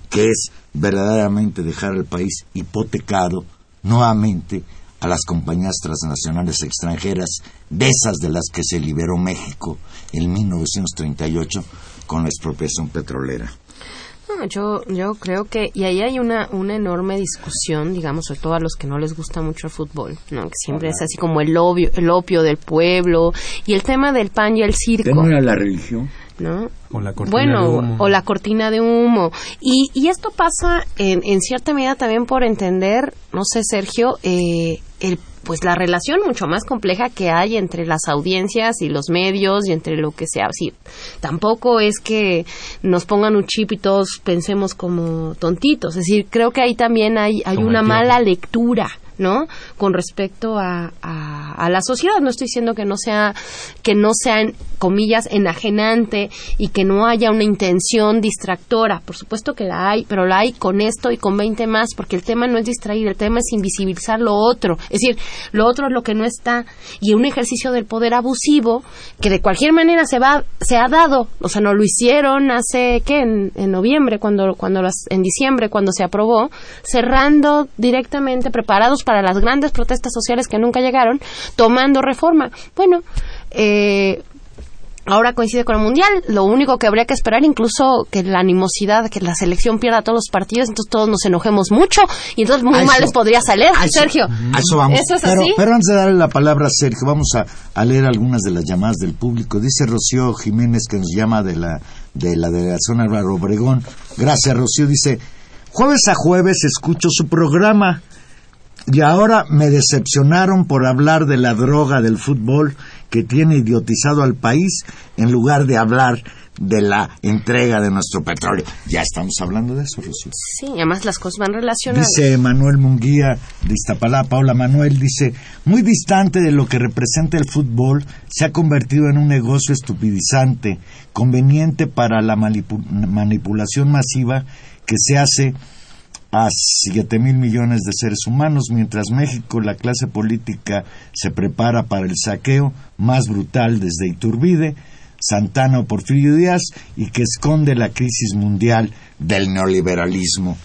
que es verdaderamente dejar al país hipotecado nuevamente a las compañías transnacionales extranjeras, de esas de las que se liberó México en 1938 con la expropiación petrolera. No, yo, yo creo que, y ahí hay una, una enorme discusión, digamos, sobre todo a los que no les gusta mucho el fútbol, ¿no? Que siempre es así como el, obvio, el opio del pueblo, y el tema del pan y el circo, era la religión? ¿No? O la cortina bueno, de humo. o la cortina de humo. Y, y esto pasa en, en cierta medida también por entender, no sé, Sergio, eh, el, pues la relación mucho más compleja que hay entre las audiencias y los medios y entre lo que sea. Sí, tampoco es que nos pongan un chip y todos pensemos como tontitos. Es decir, creo que ahí también hay, hay Como una mala lectura. ¿No? Con respecto a, a, la sociedad. No estoy diciendo que no sea, que no sea, comillas, enajenante y que no haya una intención distractora. Por supuesto que la hay, pero la hay con esto y con 20 más, porque el tema no es distraer, el tema es invisibilizar lo otro. Es decir, lo otro es lo que no está. Y un ejercicio del poder abusivo que de cualquier manera se va, se ha dado. O sea, no lo hicieron hace, ¿qué? En, en noviembre, cuando, cuando las, en diciembre, cuando se aprobó, cerrando directamente, preparados para las grandes protestas sociales que nunca llegaron, tomando reforma. Bueno, eh, ahora coincide con el mundial. Lo único que habría que esperar, incluso que la animosidad, que la selección pierda todos los partidos, entonces todos nos enojemos mucho y entonces muy A mal eso- les podría salir, a Sergio. A eso vamos. ¿Eso es pero, así? pero antes de darle la palabra a Sergio, vamos a, a leer algunas de las llamadas del público. Dice Rocío Jiménez, que nos llama de la, de la delegación Álvaro Obregón. Gracias, Rocío. Dice, jueves a jueves escucho su programa y ahora me decepcionaron por hablar de la droga del fútbol que tiene idiotizado al país en lugar de hablar de la entrega de nuestro petróleo. Ya estamos hablando de eso, Rocío. Sí, además las cosas van relacionadas. Dice Manuel Munguía de Iztapalapa, Paula Manuel dice, muy distante de lo que representa el fútbol, se ha convertido en un negocio estupidizante, conveniente para la manipu- manipulación masiva que se hace a 7 mil millones de seres humanos, mientras México, la clase política, se prepara para el saqueo más brutal desde Iturbide, Santana o Porfirio Díaz y que esconde la crisis mundial del neoliberalismo.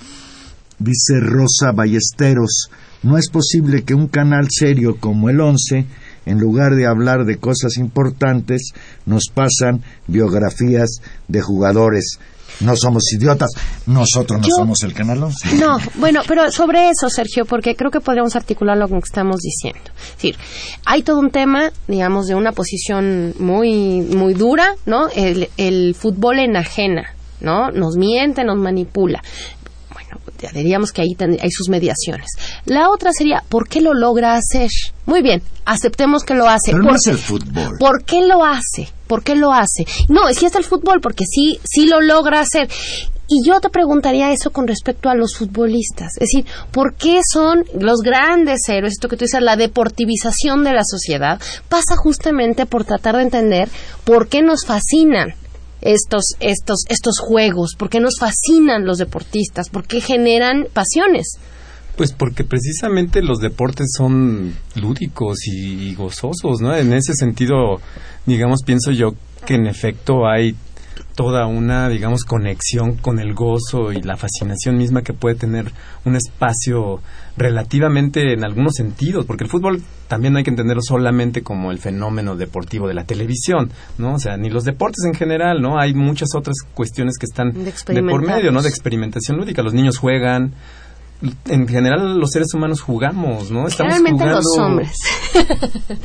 Dice Rosa Ballesteros, no es posible que un canal serio como el 11, en lugar de hablar de cosas importantes, nos pasan biografías de jugadores. No somos idiotas, nosotros no Yo- somos el canal 11. No, bueno, pero sobre eso, Sergio, porque creo que podríamos articularlo con lo que estamos diciendo. Es decir, hay todo un tema, digamos, de una posición muy, muy dura, ¿no? El, el fútbol enajena, ¿no? Nos miente, nos manipula. Diríamos que ahí ten- hay sus mediaciones. La otra sería, ¿por qué lo logra hacer? Muy bien, aceptemos que lo hace. Pero no ¿Por- es el fútbol. ¿Por qué lo hace? ¿Por qué lo hace? No, es que es el fútbol, porque sí, sí lo logra hacer. Y yo te preguntaría eso con respecto a los futbolistas. Es decir, ¿por qué son los grandes héroes? Esto que tú dices, la deportivización de la sociedad, pasa justamente por tratar de entender por qué nos fascinan estos, estos, estos juegos, por qué nos fascinan los deportistas, por qué generan pasiones. Pues porque precisamente los deportes son lúdicos y, y gozosos, ¿no? En ese sentido, digamos, pienso yo que en efecto hay toda una, digamos, conexión con el gozo y la fascinación misma que puede tener un espacio relativamente en algunos sentidos, porque el fútbol también no hay que entenderlo solamente como el fenómeno deportivo de la televisión, ¿no? O sea, ni los deportes en general, ¿no? Hay muchas otras cuestiones que están De de por medio, ¿no? De experimentación lúdica. Los niños juegan, en general los seres humanos jugamos, ¿no? Estamos Generalmente jugando. los hombres.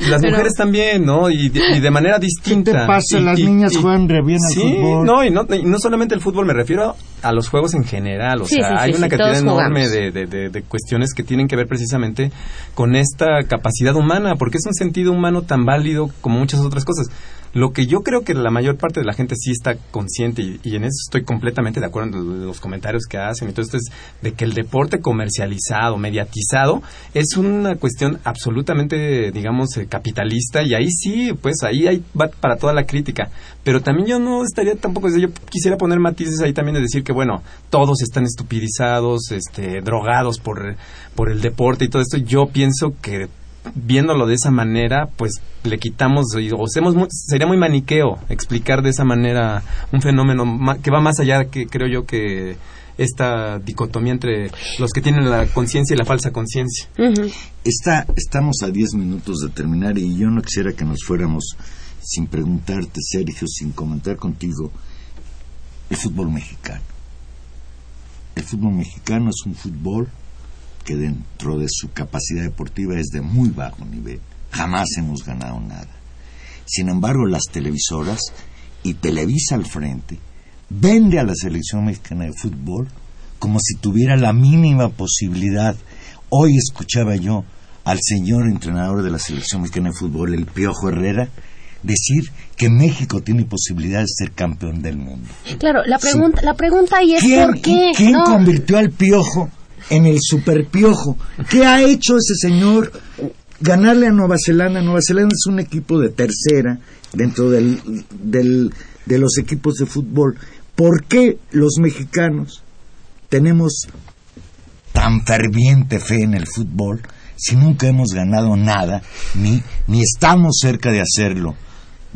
Las Pero- mujeres también, ¿no? Y de, y de manera ¿Qué distinta. te pasa? Y- Las y- niñas y- juegan re bien al fútbol. no y, no, y no solamente el fútbol, me refiero a los juegos en general. O Sí, sea, sí, hay sí, una sí, cantidad enorme de- de- de cuestiones que tienen que ver precisamente con esta capacidad humana, porque es un sentido humano tan válido como muchas otras cosas. Lo que yo creo que la mayor parte de la gente sí está consciente y, y en eso estoy completamente de acuerdo en los comentarios que hacen y todo esto es de que el deporte comercializado, mediatizado, es una cuestión absolutamente, digamos, eh, capitalista y ahí sí, pues ahí hay, va para toda la crítica. Pero también yo no estaría tampoco, yo quisiera poner matices ahí también de decir que, bueno, todos están estupidizados, este, drogados por, por el deporte y todo esto. Yo pienso que viéndolo de esa manera, pues le quitamos, o hacemos muy- sería muy maniqueo explicar de esa manera un fenómeno ma- que va más allá que creo yo que esta dicotomía entre los que tienen la conciencia y la falsa conciencia. Está, estamos a 10 minutos de terminar y yo no quisiera que nos fuéramos sin preguntarte, Sergio, sin comentar contigo el fútbol mexicano. El fútbol mexicano es un fútbol que dentro de su capacidad deportiva es de muy bajo nivel. Jamás hemos ganado nada. Sin embargo, las televisoras y Televisa al frente vende a la selección mexicana de fútbol como si tuviera la mínima posibilidad. Hoy escuchaba yo al señor entrenador de la selección mexicana de fútbol, el Piojo Herrera, decir que México tiene posibilidad de ser campeón del mundo. Claro, la pregunta, la pregunta ahí es ¿Quién, ¿por qué? quién No. convirtió al Piojo en el super Piojo? ¿Qué ha hecho ese señor? Ganarle a Nueva Zelanda. Nueva Zelanda es un equipo de tercera dentro del, del- de los equipos de fútbol. ¿Por qué los mexicanos tenemos tan ferviente fe en el fútbol si nunca hemos ganado nada ni, ni estamos cerca de hacerlo?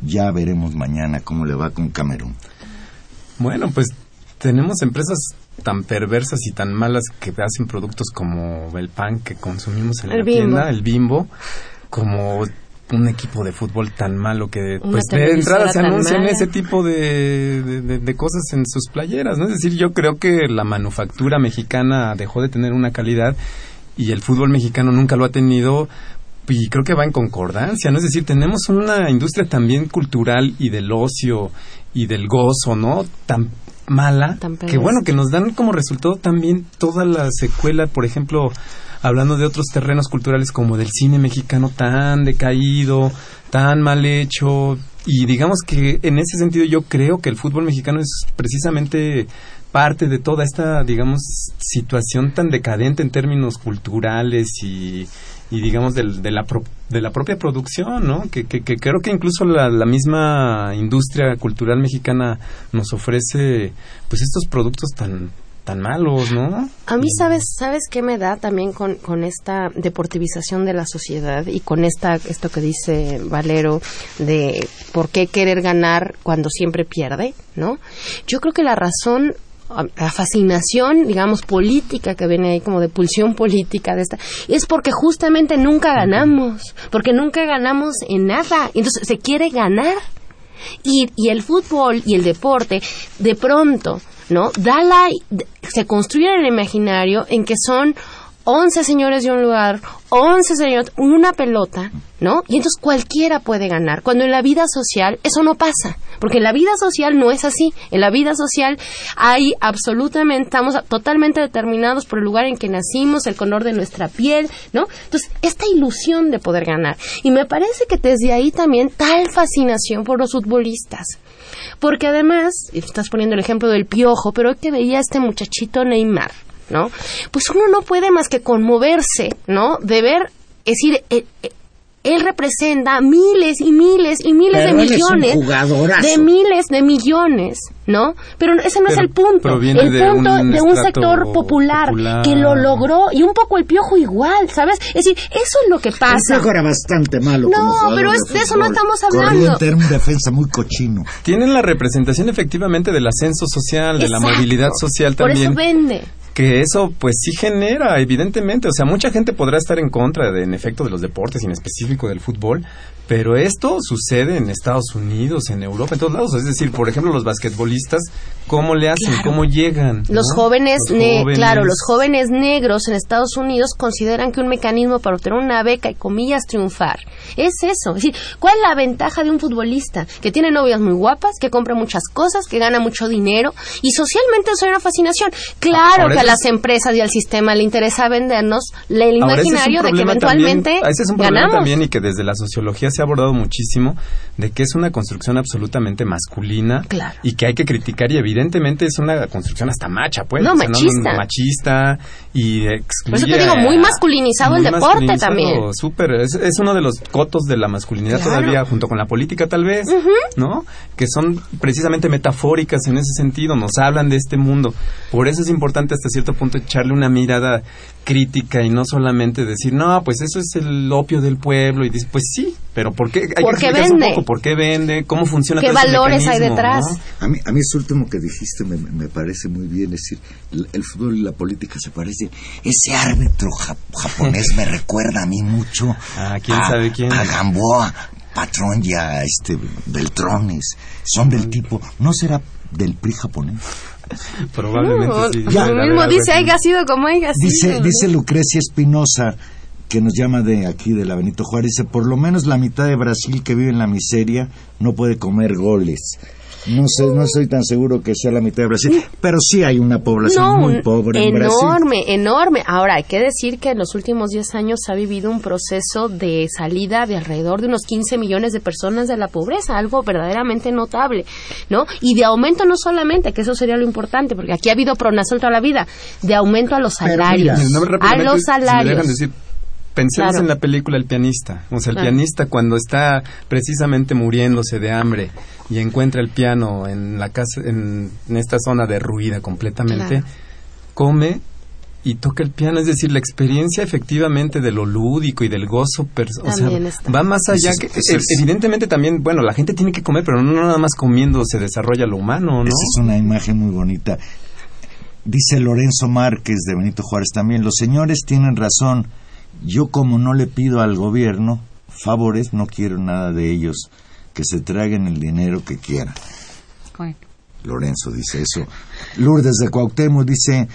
Ya veremos mañana cómo le va con Camerún. Bueno, pues tenemos empresas tan perversas y tan malas que hacen productos como el pan que consumimos en El la Bimbo. tienda, el bimbo, como un equipo de fútbol tan malo que Una pues de entrada se anuncian mala. ese tipo de, de- de- de cosas en sus playeras, ¿no? Es decir, yo creo que la manufactura mexicana dejó de tener una calidad y el fútbol mexicano nunca lo ha tenido y creo que va en concordancia, ¿no? Es decir, tenemos una industria también cultural y del ocio y del gozo, ¿no? Tan mala que bueno, que nos dan como resultado también toda la secuela, por ejemplo, hablando de otros terrenos culturales como del cine mexicano tan decaído, tan mal hecho y digamos que en ese sentido yo creo que el fútbol mexicano es precisamente parte de toda esta, digamos, situación tan decadente en términos culturales y, y digamos, del- de, la pro- de la propia producción, ¿no? Que, que, que creo que incluso la, la misma industria cultural mexicana nos ofrece, pues, estos productos tan tan malos, ¿no? A mí, ¿sabes, ¿sabes qué me da también con, con esta deportivización de la sociedad y con esta esto que dice Valero de por qué querer ganar cuando siempre pierde, ¿no? Yo creo que la razón la fascinación, digamos, política que viene ahí como de pulsión política de esta, es porque justamente nunca ganamos, porque nunca ganamos en nada. Entonces se quiere ganar. Y, y el fútbol y el deporte, de pronto, ¿no? Da la, se construye en el imaginario en que son 11 señores de un lugar, 11 señores, una pelota, ¿no? Y entonces cualquiera puede ganar. Cuando en la vida social eso no pasa, porque en la vida social no es así. En la vida social hay absolutamente, estamos totalmente determinados por el lugar en que nacimos, el color de nuestra piel, ¿no? Entonces, esta ilusión de poder ganar. Y me parece que desde ahí también tal fascinación por los futbolistas. Porque además, estás poniendo el ejemplo del piojo, pero hoy que veía a este muchachito Neymar, ¿no? Pues uno no puede más que conmoverse, ¿no? De ver, es decir, eh, eh, él representa miles y miles y miles Pero de él es un millones. jugadorazo. de miles de millones, ¿no? Pero ese no es el punto. El de punto un de un sector popular, popular. que lo logró y un poco el piojo igual, ¿sabes? Es decir, eso es lo que El pasa. Piojo era bastante malo. No, pero de es- de eso no estamos hablando. Era un defensa muy cochino. Tienen la representación efectivamente del ascenso social, de la movilidad social Por también. eso vende. Que eso pues sí genera evidentemente. O sea mucha gente podrá estar en contra de en efecto de los deportes y en específico del fútbol pero esto sucede en Estados Unidos en Europa en todos lados es decir por ejemplo los basquetbolistas cómo le hacen Claro. cómo llegan Los ¿no? jóvenes, Los jóvenes. claro, los jóvenes negros en Estados Unidos consideran que un mecanismo para obtener una beca y comillas triunfar es eso. Es decir, ¿cuál es la ventaja de un futbolista que tiene novias muy guapas, que compra muchas cosas, que gana mucho dinero y socialmente eso es una fascinación? Claro Ahora que a las empresas y al sistema le interesa vendernos el Ahora, es imaginario de que eventualmente también, ese es un problema ganamos. también y que desde la sociología se ha abordado muchísimo de que es una construcción absolutamente masculina Claro. y que hay que criticar y evidentemente es una construcción hasta macha, pues. No, O sea, machista. machista y excluye Por eso te digo, muy masculinizado el deporte masculinizado, también. Súper, es, es uno de los cotos de la masculinidad Claro. todavía, junto con la política tal vez, ¿no? Que son precisamente metafóricas en ese sentido, nos hablan de este mundo. Por eso es importante hasta cierto punto echarle una mirada crítica y no solamente decir, no, pues eso es el opio del pueblo y dice, pues sí, pero ¿por qué? Hay ¿Por que qué explicarse un vende? poco por qué vende, cómo funciona ¿Qué todo ese valores hay detrás? ¿no? A mí, a mí eso último que dijiste me, me parece muy bien, es decir, el, el fútbol y la política se parecen. Ese árbitro ja- japonés me recuerda a mí mucho Ah, ¿quién a, sabe quién? a Gamboa, Patrón y a este Beltrones. Son del tipo, ¿no será del PRI japonés? Probablemente No, sí. lo haber mismo dice, haya sido como haya sido. Dice, dice Lucrecia Espinosa, que nos llama de aquí, de la Benito Juárez, dice, por lo menos la mitad de Brasil que vive en la miseria no puede comer goles. No sé, no estoy tan seguro que sea la mitad de Brasil, pero sí hay una población No, muy pobre en Brasil. enorme, enorme. Ahora, hay que decir que en los últimos 10 años se ha vivido un proceso de salida de alrededor de unos 15 millones de personas de la pobreza, algo verdaderamente notable, ¿no? Y de aumento no solamente, que eso sería lo importante, porque aquí ha habido pronazol toda la vida, de aumento a los salarios. mira, No, a los si me salarios. dejan decir, pensemos Claro. en la película El pianista. O sea, el Claro. pianista cuando está precisamente muriéndose de hambre y encuentra el piano en la casa, en, en esta zona derruida completamente, Claro. come y toca el piano, es decir, la experiencia efectivamente de lo lúdico y del gozo, pers- o sea, También está. va más allá es- que es- evidentemente también, bueno, la gente tiene que comer, pero no nada más comiendo se desarrolla lo humano, ¿no? Esa es una imagen muy bonita. Dice Lorenzo Márquez de Benito Juárez también, los señores tienen razón. Yo como no le pido al gobierno favores, no quiero nada de ellos. Que se traguen el dinero que quieran. Lorenzo dice eso. Lourdes de Cuauhtémoc dice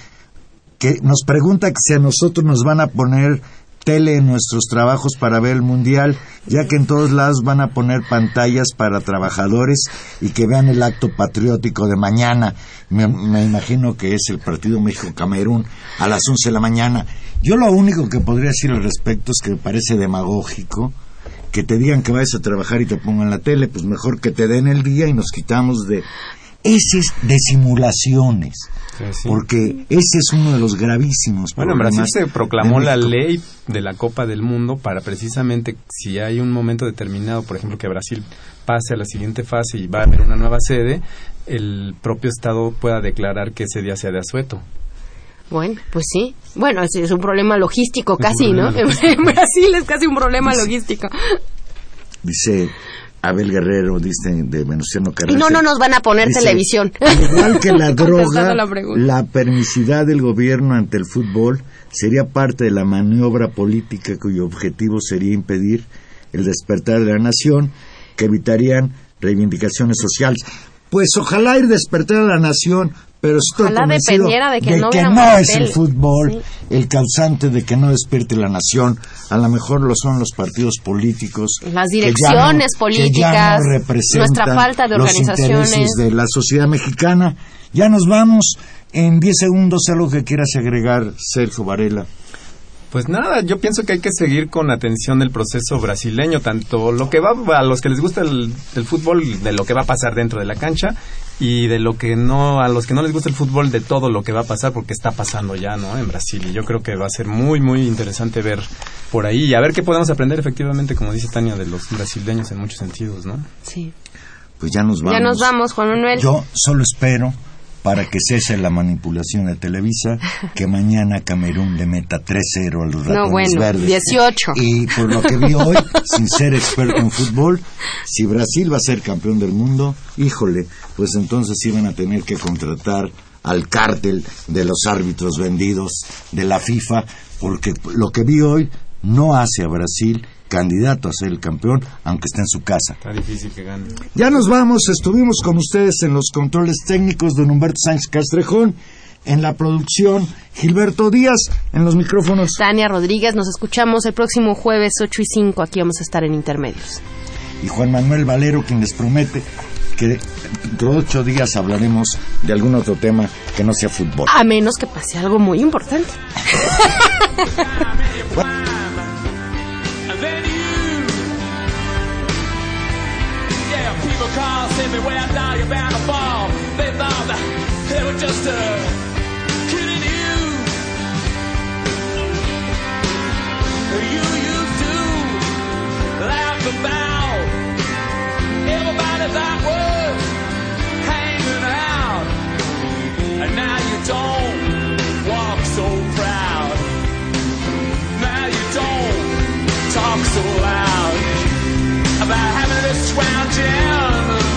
que nos pregunta que si a nosotros nos van a poner tele en nuestros trabajos para ver el mundial, ya que en todos lados van a poner pantallas para trabajadores y que vean el acto patriótico de mañana. Me, me imagino que es el partido México-Camerún a las 11 de la mañana. Yo lo único que podría decir al respecto es que me parece demagógico que te digan que vayas a trabajar y te pongan la tele, pues mejor que te den el día y nos quitamos de ese es de simulaciones, Sí, sí. porque ese es uno de los gravísimos Bueno, en Brasil problemas se proclamó la ley de la Copa del Mundo para precisamente si hay un momento determinado, por ejemplo, que Brasil pase a la siguiente fase y va a haber una nueva sede, el propio Estado pueda declarar que ese día sea de asueto. Bueno, pues sí. Bueno, es, es un problema logístico casi, ¿no? En Brasil es casi un problema logístico. Dice Abel Guerrero, dice de Venustiano Y Carranza. no, no nos van a poner Dice, televisión. Al igual que la droga, la la permisidad del gobierno ante el fútbol sería parte de la maniobra política cuyo objetivo sería impedir el despertar de la nación, que evitarían reivindicaciones sociales. Pues ojalá ir despertar a la nación, pero estoy Ojalá convencido dependiera de que no que no es el fútbol Sí. el causante de que no despierte la nación. A lo mejor lo son los partidos políticos. Las que ya direcciones que ya políticas, no representan nuestra falta de los organizaciones. intereses de la sociedad mexicana. Ya nos vamos. En 10 segundos, algo que quieras agregar, Sergio Varela. Pues nada, yo pienso que hay que seguir con atención el proceso brasileño, tanto lo que va a los que les gusta el, el fútbol, de lo que va a pasar dentro de la cancha, y de lo que no, a los que no les gusta el fútbol, de todo lo que va a pasar, porque está pasando ya, ¿no? En Brasil, y yo creo que va a ser muy, muy interesante ver por ahí, y a ver qué podemos aprender efectivamente, como dice Tania, de los brasileños en muchos sentidos, ¿no? Sí. Pues ya nos vamos. Ya nos vamos, Juan Manuel. Yo solo espero, para que cese la manipulación de Televisa, que mañana Camerún le meta 3-0 a los ratones No, bueno, verdes. 18. Y por lo que vi hoy, sin ser experto en fútbol, si Brasil va a ser campeón del mundo, híjole, pues entonces iban a tener que contratar al cártel de los árbitros vendidos de la FIFA, porque lo que vi hoy no hace a Brasil candidato a ser el campeón, aunque esté en su casa. Está difícil que gane. Ya nos vamos, estuvimos con ustedes en los controles técnicos de Humberto Sánchez Castrejón, en la producción Gilberto Díaz, en los micrófonos. Tania Rodríguez, nos escuchamos el próximo jueves 8 y 5. Aquí vamos a estar en Intermedios. y Juan Manuel Valero, quien les promete que dentro de ocho días hablaremos de algún otro tema que no sea fútbol. A menos que pase algo muy importante. car, send me where now you're bound to fall. They thought that they were just uh, kidding you. You used to laugh about everybody that was hanging out, and now you don't wound down.